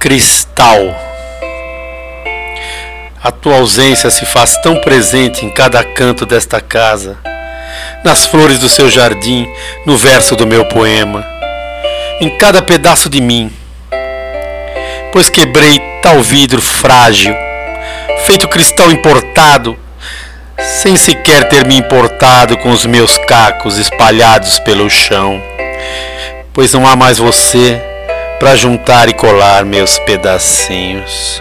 Cristal. A tua ausência se faz tão presente em cada canto desta casa, nas flores do seu jardim, no verso do meu poema, em cada pedaço de mim. Pois quebrei tal vidro frágil, feito cristal importado, sem sequer ter me importado com os meus cacos espalhados pelo chão. Pois não há mais você para juntar e colar meus pedacinhos.